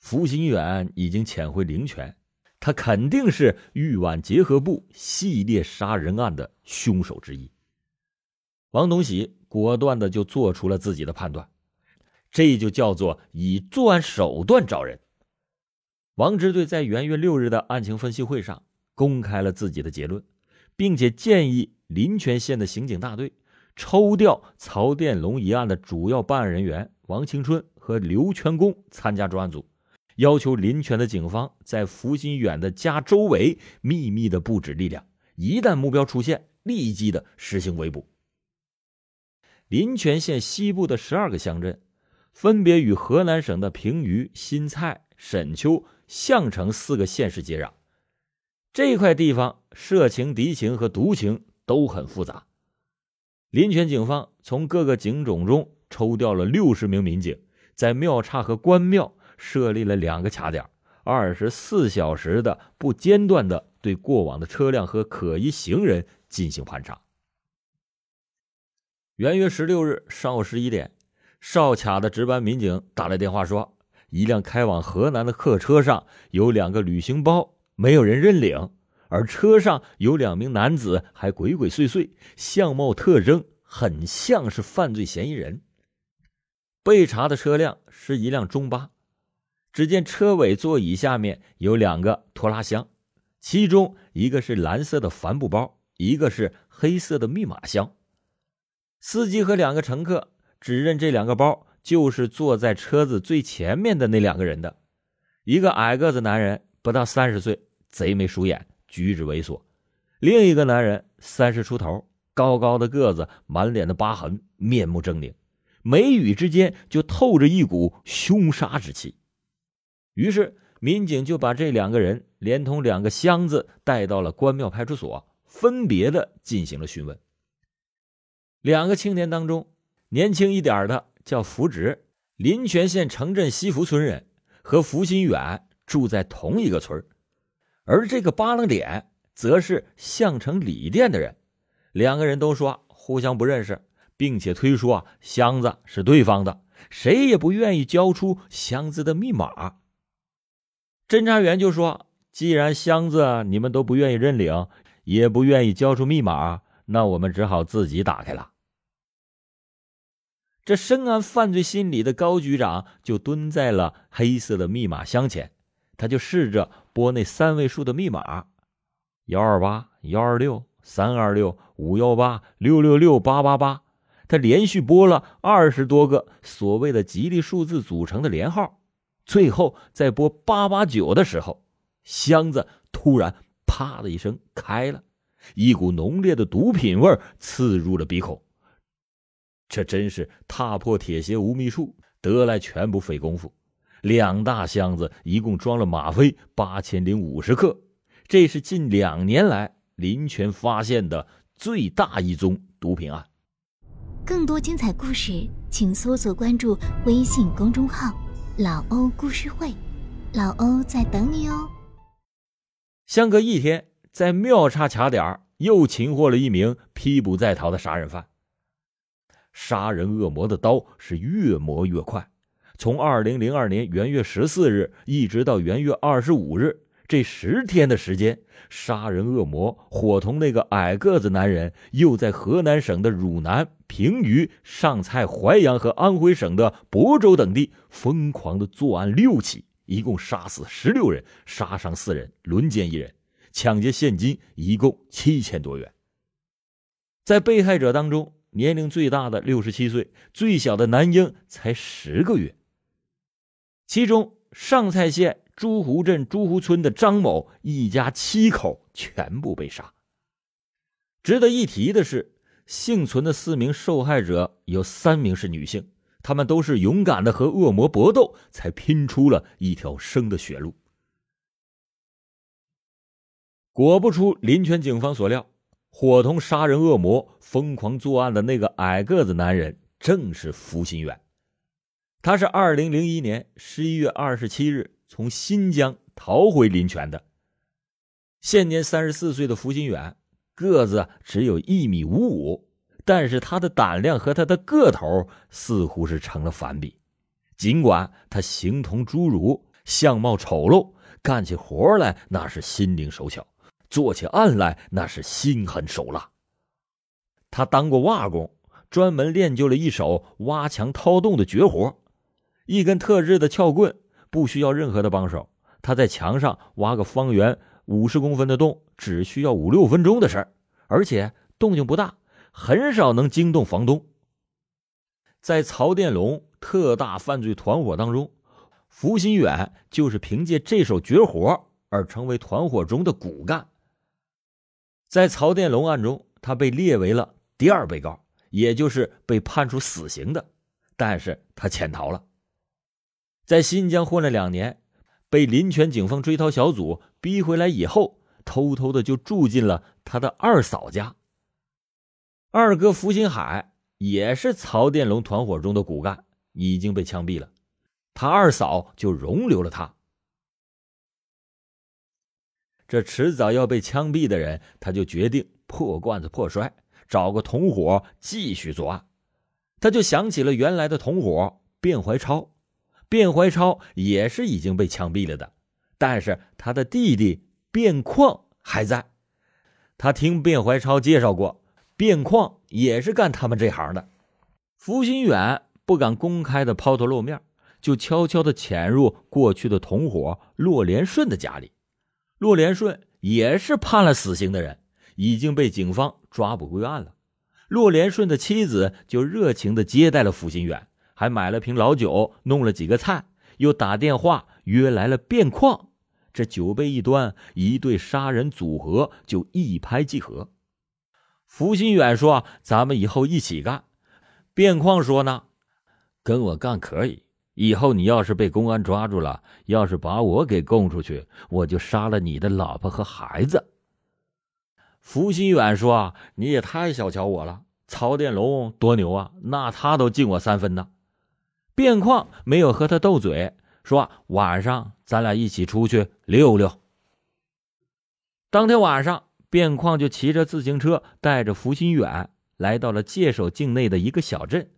福新远已经潜回灵泉，他肯定是豫皖结合部系列杀人案的凶手之一。王东喜果断的就做出了自己的判断，这就叫做以作案手段找人。王支队在元月六日的案情分析会上公开了自己的结论，并且建议临泉县的刑警大队抽调曹殿龙一案的主要办案人员王青春和刘全功参加专案组。要求临泉的警方在福新远的家周围秘密的布置力量，一旦目标出现，立即的实行围捕。临泉县西部的十二个乡镇，分别与河南省的平舆、新蔡、沈丘、项城四个县市接壤。这块地方社情、敌情和毒情都很复杂。临泉警方从各个警种中抽调了六十名民警，在庙岔和关庙。设立了两个卡点，二十四小时的不间断的对过往的车辆和可疑行人进行盘查。元月十六日上午十一点，哨卡的值班民警打来电话说，一辆开往河南的客车上有两个旅行包，没有人认领，而车上有两名男子还鬼鬼祟祟，相貌特征很像是犯罪嫌疑人。被查的车辆是一辆中巴。只见车尾座椅下面有两个拖拉箱，其中一个是蓝色的帆布包，一个是黑色的密码箱。司机和两个乘客指认这两个包就是坐在车子最前面的那两个人的。一个矮个子男人不到三十岁，贼眉鼠眼，举止猥琐；另一个男人三十出头，高高的个子，满脸的疤痕，面目狰狞，眉宇之间就透着一股凶杀之气。于是，民警就把这两个人连同两个箱子带到了关庙派出所，分别的进行了询问。两个青年当中，年轻一点的叫福直，临泉县城镇西福村人，和福新远住在同一个村而这个扒楞脸，则是项城李店的人。两个人都说互相不认识，并且推说箱子是对方的，谁也不愿意交出箱子的密码。侦查员就说：“既然箱子你们都不愿意认领，也不愿意交出密码，那我们只好自己打开了。”这深谙犯罪心理的高局长就蹲在了黑色的密码箱前，他就试着拨那三位数的密码：幺二八幺二六三二六五幺八六六六八八八。他连续拨了二十多个所谓的吉利数字组成的连号。最后在拨八八九的时候，箱子突然“啪”的一声开了，一股浓烈的毒品味刺入了鼻孔。这真是踏破铁鞋无觅处，得来全不费工夫。两大箱子一共装了吗啡八千零五十克，这是近两年来林泉发现的最大一宗毒品案。更多精彩故事，请搜索关注微信公众号。老欧故事会，老欧在等你哦。相隔一天，在庙岔卡点又擒获了一名批捕在逃的杀人犯。杀人恶魔的刀是越磨越快，从二零零二年元月十四日一直到元月二十五日。这十天的时间，杀人恶魔伙同那个矮个子男人，又在河南省的汝南、平舆、上蔡、淮阳和安徽省的亳州等地疯狂的作案六起，一共杀死十六人，杀伤四人，轮奸一人，抢劫现金一共七千多元。在被害者当中，年龄最大的六十七岁，最小的男婴才十个月。其中上蔡县。朱湖镇朱湖村的张某一家七口全部被杀。值得一提的是，幸存的四名受害者有三名是女性，她们都是勇敢的和恶魔搏斗，才拼出了一条生的血路。果不出临泉警方所料，伙同杀人恶魔疯狂作案的那个矮个子男人，正是福新远。他是二零零一年十一月二十七日。从新疆逃回临泉的，现年三十四岁的福新远，个子只有一米五五，但是他的胆量和他的个头似乎是成了反比。尽管他形同侏儒，相貌丑陋，干起活来那是心灵手巧，做起案来那是心狠手辣。他当过瓦工，专门练就了一手挖墙掏洞的绝活，一根特制的撬棍，不需要任何的帮手，他在墙上挖个方圆五十公分的洞，只需要五六分钟的事儿，而且动静不大，很少能惊动房东。在曹殿龙特大犯罪团伙当中，福新远就是凭借这手绝活而成为团伙中的骨干。在曹殿龙案中，他被列为了第二被告，也就是被判处死刑的，但是他潜逃了，在新疆混了两年，被临泉警方追逃小组逼回来以后，偷偷的就住进了他的二嫂家。二哥福新海。也是曹殿龙团伙中的骨干，已经被枪毙了。他二嫂就容留了他。这迟早要被枪毙的人，他就决定破罐子破摔，找个同伙继续作案。他就想起了原来的同伙卞怀超，卞怀超也是已经被枪毙了的，但是他的弟弟卞况还在。他听卞怀超介绍过。卞况也是干他们这行的，福新远不敢公开的抛头露面，就悄悄的潜入过去的同伙骆连顺的家里。骆连顺也是判了死刑的人，已经被警方抓捕归案了。骆连顺的妻子就热情的接待了福新远，还买了瓶老酒，弄了几个菜，又打电话约来了卞况。这酒杯一端，一对杀人组合就一拍即合。福新远说：“咱们以后一起干。”卞况说：“呢，跟我干可以。以后你要是被公安抓住了，要是把我给供出去，我就杀了你的老婆和孩子。”福新远说：“你也太小瞧我了。曹殿龙多牛啊，那他都敬我三分呢。”卞况没有和他斗嘴，说：“晚上咱俩一起出去溜溜。”当天晚上。卞况就骑着自行车，带着福新远来到了界首境内的一个小镇。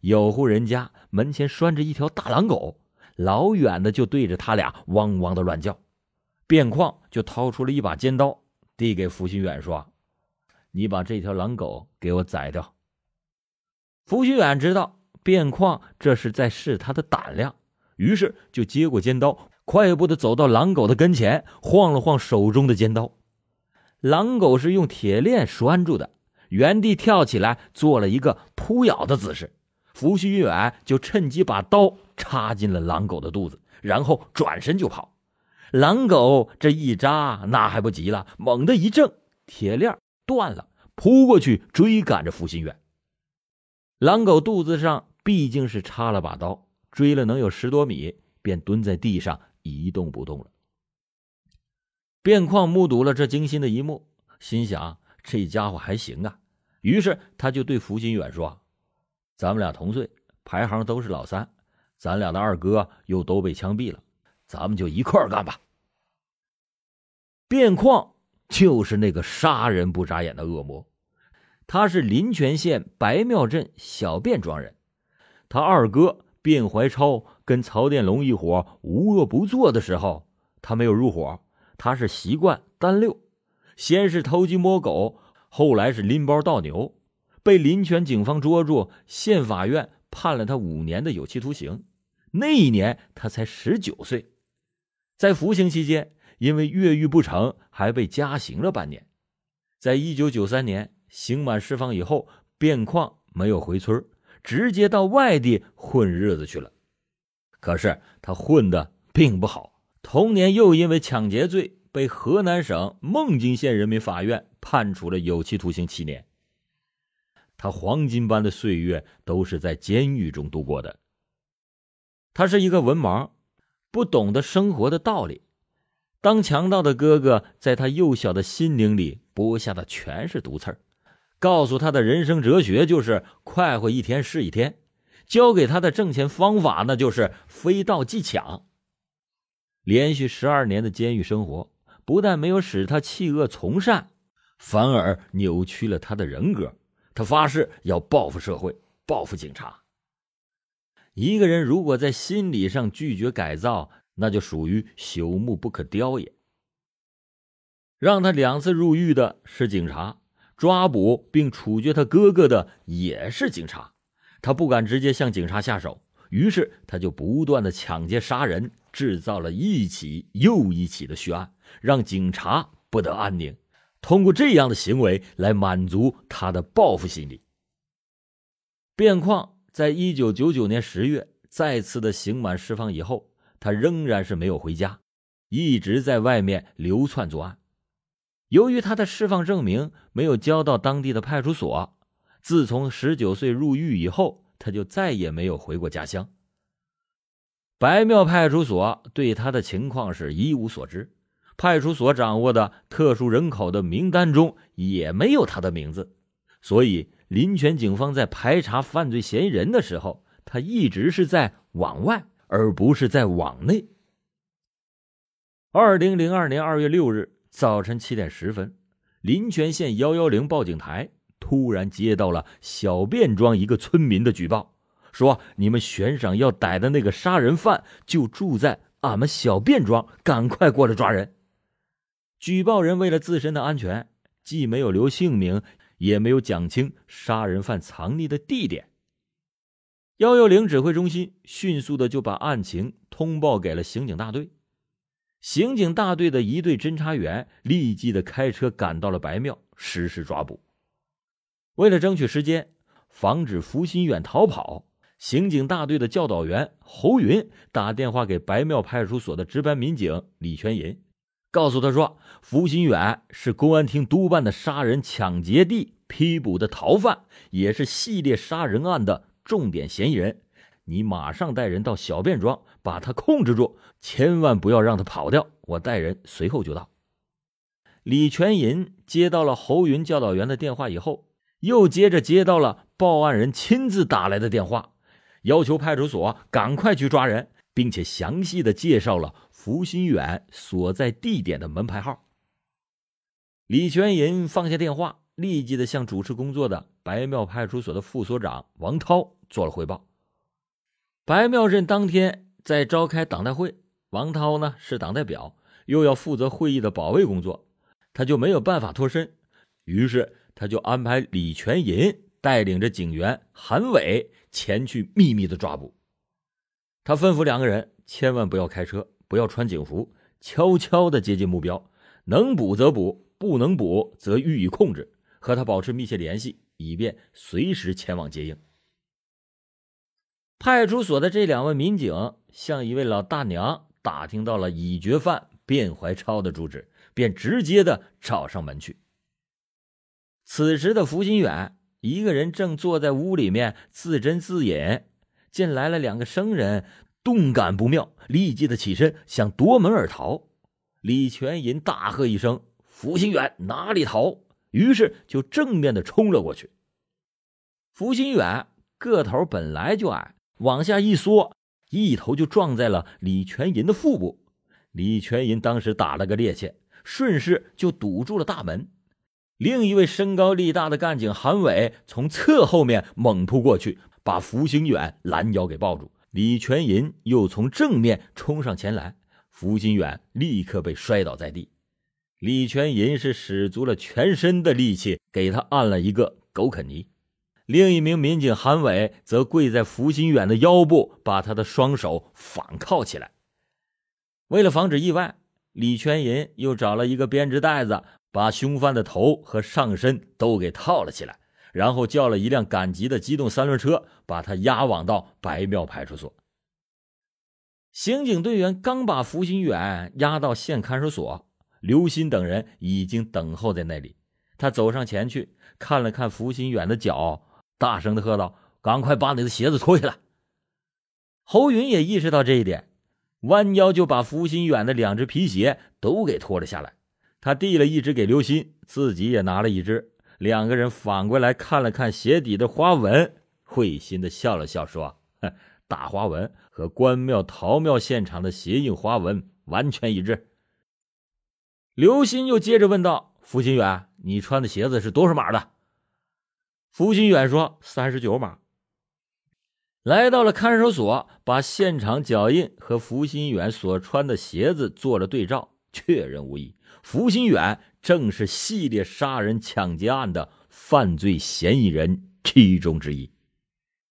有户人家门前拴着一条大狼狗，老远的就对着他俩汪汪的乱叫。卞况就掏出了一把尖刀，递给福新远说：“你把这条狼狗给我宰掉。”福新远知道卞况这是在试他的胆量，于是就接过尖刀，快步的走到狼狗的跟前，晃了晃手中的尖刀。狼狗是用铁链拴住的，原地跳起来，做了一个扑咬的姿势。福须远就趁机把刀插进了狼狗的肚子，然后转身就跑。狼狗这一扎，那还不急了，猛地一挣，铁链断了，扑过去追赶着福心远。狼狗肚子上毕竟是插了把刀，追了能有十多米，便蹲在地上一动不动了。卞况目睹了这惊心的一幕，心想：这家伙还行啊。于是他就对福新远说：“咱们俩同岁，排行都是老三，咱俩的二哥又都被枪毙了，咱们就一块儿干吧。”卞况就是那个杀人不眨眼的恶魔，他是临泉县白庙镇小卞庄人。他二哥卞怀超跟曹殿龙一伙无恶不作的时候，他没有入伙。他是习惯单溜，先是偷鸡摸狗，后来是拎包倒牛，被临泉警方捉住，县法院判了他五年的有期徒刑。那一年他才十九岁，在服刑期间，因为越狱不成，还被加刑了半年。在一九九三年刑满释放以后，卞矿没有回村，直接到外地混日子去了。可是他混的并不好。同年，又因为抢劫罪被河南省孟津县人民法院判处了有期徒刑七年。他黄金般的岁月都是在监狱中度过的。他是一个文盲，不懂得生活的道理。当强盗的哥哥在他幼小的心灵里播下的全是毒刺儿，告诉他的人生哲学就是快活一天是一天，教给他的挣钱方法那就是非盗即抢。连续十二年的监狱生活，不但没有使他弃恶从善，反而扭曲了他的人格。他发誓要报复社会，报复警察。一个人如果在心理上拒绝改造，那就属于朽木不可雕也。让他两次入狱的是警察，抓捕并处决他哥哥的也是警察，他不敢直接向警察下手，于是他就不断的抢劫杀人，制造了一起又一起的血案，让警察不得安宁。通过这样的行为来满足他的报复心理。卞况在一九九九年十月再次的刑满释放以后，他仍然是没有回家，一直在外面流窜作案。由于他的释放证明没有交到当地的派出所，自从十九岁入狱以后，他就再也没有回过家乡。白庙派出所对他的情况是一无所知。派出所掌握的特殊人口的名单中也没有他的名字，所以临泉警方在排查犯罪嫌疑人的时候，他一直是在往外，而不是在往内。二零零二年二月六日早晨七点十分，临泉县幺幺零报警台突然接到了小卞庄一个村民的举报，说你们悬赏要逮的那个杀人犯就住在俺们小卞庄，赶快过来抓人。举报人为了自身的安全，既没有留姓名，也没有讲清杀人犯藏匿的地点。幺幺零指挥中心迅速的就把案情通报给了刑警大队。刑警大队的一队侦查员立即的开车赶到了白庙，实施抓捕。为了争取时间，防止福新远逃跑，刑警大队的教导员侯云打电话给白庙派出所的值班民警李全银。告诉他说：“福新远是公安厅督办的杀人抢劫地批捕的逃犯，也是系列杀人案的重点嫌疑人。你马上带人到小便庄，把他控制住，千万不要让他跑掉。我带人随后就到。”李全银接到了侯云教导员的电话以后，又接着接到了报案人亲自打来的电话，要求派出所赶快去抓人，并且详细的介绍了。福新远所在地点的门牌号。李全银放下电话，立即的向主持工作的白庙派出所的副所长王涛做了汇报。白庙镇当天在召开党代会，王涛呢是党代表，又要负责会议的保卫工作，他就没有办法脱身，于是他就安排李全银带领着警员韩伟前去秘密的抓捕。他吩咐两个人千万不要开车。不要穿警服，悄悄的接近目标，能捕则捕，不能捕则予以控制，和他保持密切联系，以便随时前往接应。派出所的这两位民警向一位老大娘打听到了已决犯卞怀超的住址，便直接的找上门去。此时的福新远一个人正坐在屋里面自斟自饮，见来了两个生人。动感不妙，立即的起身想夺门而逃。李全银大喝一声：“福新远，哪里逃！”于是就正面的冲了过去。福新远个头本来就矮，往下一缩，一头就撞在了李全银的腹部。李全银当时打了个趔趄，顺势就堵住了大门。另一位身高力大的干警韩伟从侧后面猛扑过去，把福星远拦腰给抱住。李全银又从正面冲上前来，福金远立刻被摔倒在地。李全银是使足了全身的力气给他按了一个狗啃泥，另一名民警韩伟则跪在福金远的腰部，把他的双手反铐起来。为了防止意外，李全银又找了一个编织袋子，把凶犯的头和上身都给套了起来。然后叫了一辆赶集的机动三轮车，把他押往到白庙派出所。刑警队员刚把福新远押到县看守所，刘鑫等人已经等候在那里。他走上前去，看了看福新远的脚，大声的喝道：“赶快把你的鞋子脱下来！”侯云也意识到这一点，弯腰就把福新远的两只皮鞋都给脱了下来。他递了一只给刘鑫，自己也拿了一只。两个人反过来看了看鞋底的花纹，会心的笑了笑，说：“大花纹和关庙陶庙现场的鞋印花纹完全一致。”刘鑫又接着问道：“福新远，你穿的鞋子是多少码的？”福新远说：“三十九码。”来到了看守所，把现场脚印和福新远所穿的鞋子做了对照，确认无疑，福新远正是系列杀人抢劫案的犯罪嫌疑人其中之一。